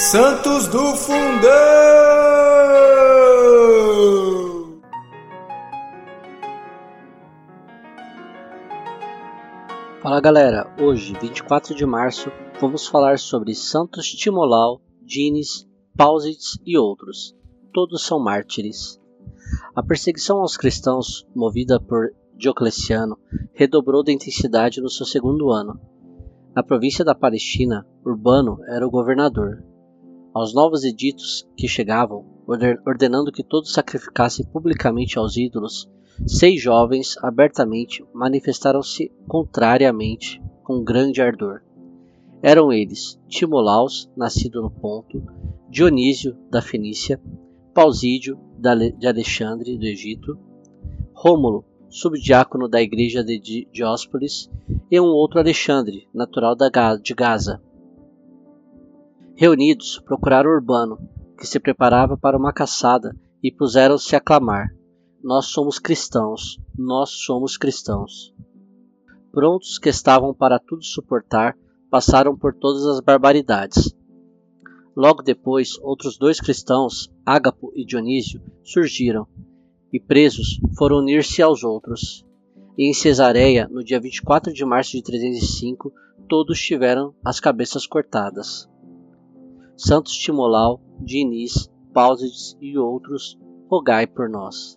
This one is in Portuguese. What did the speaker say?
Santos do Fundão! Fala galera, hoje, 24 de março, vamos falar sobre Santos Timolau, Dines, Pausitz e outros. Todos são mártires. A perseguição aos cristãos, movida por Diocleciano, redobrou de intensidade no seu segundo ano. Na província da Palestina, Urbano era o governador. Aos novos editos que chegavam, ordenando que todos sacrificassem publicamente aos ídolos, seis jovens abertamente manifestaram-se contrariamente com grande ardor. Eram eles Timolaus, nascido no Ponto, Dionísio da Fenícia, Pausídio de Alexandre do Egito, Rômulo, subdiácono da igreja de Dióspolis, e um outro Alexandre, natural de Gaza. Reunidos, procuraram Urbano, que se preparava para uma caçada, e puseram-se a clamar: Nós somos cristãos, nós somos cristãos. Prontos que estavam para tudo suportar, passaram por todas as barbaridades. Logo depois, outros dois cristãos, Ágapo e Dionísio, surgiram e presos foram unir-se aos outros. E em Cesareia, no dia 24 de março de 305, todos tiveram as cabeças cortadas. Santos Timolau, Diniz, Pausides e outros, rogai por nós.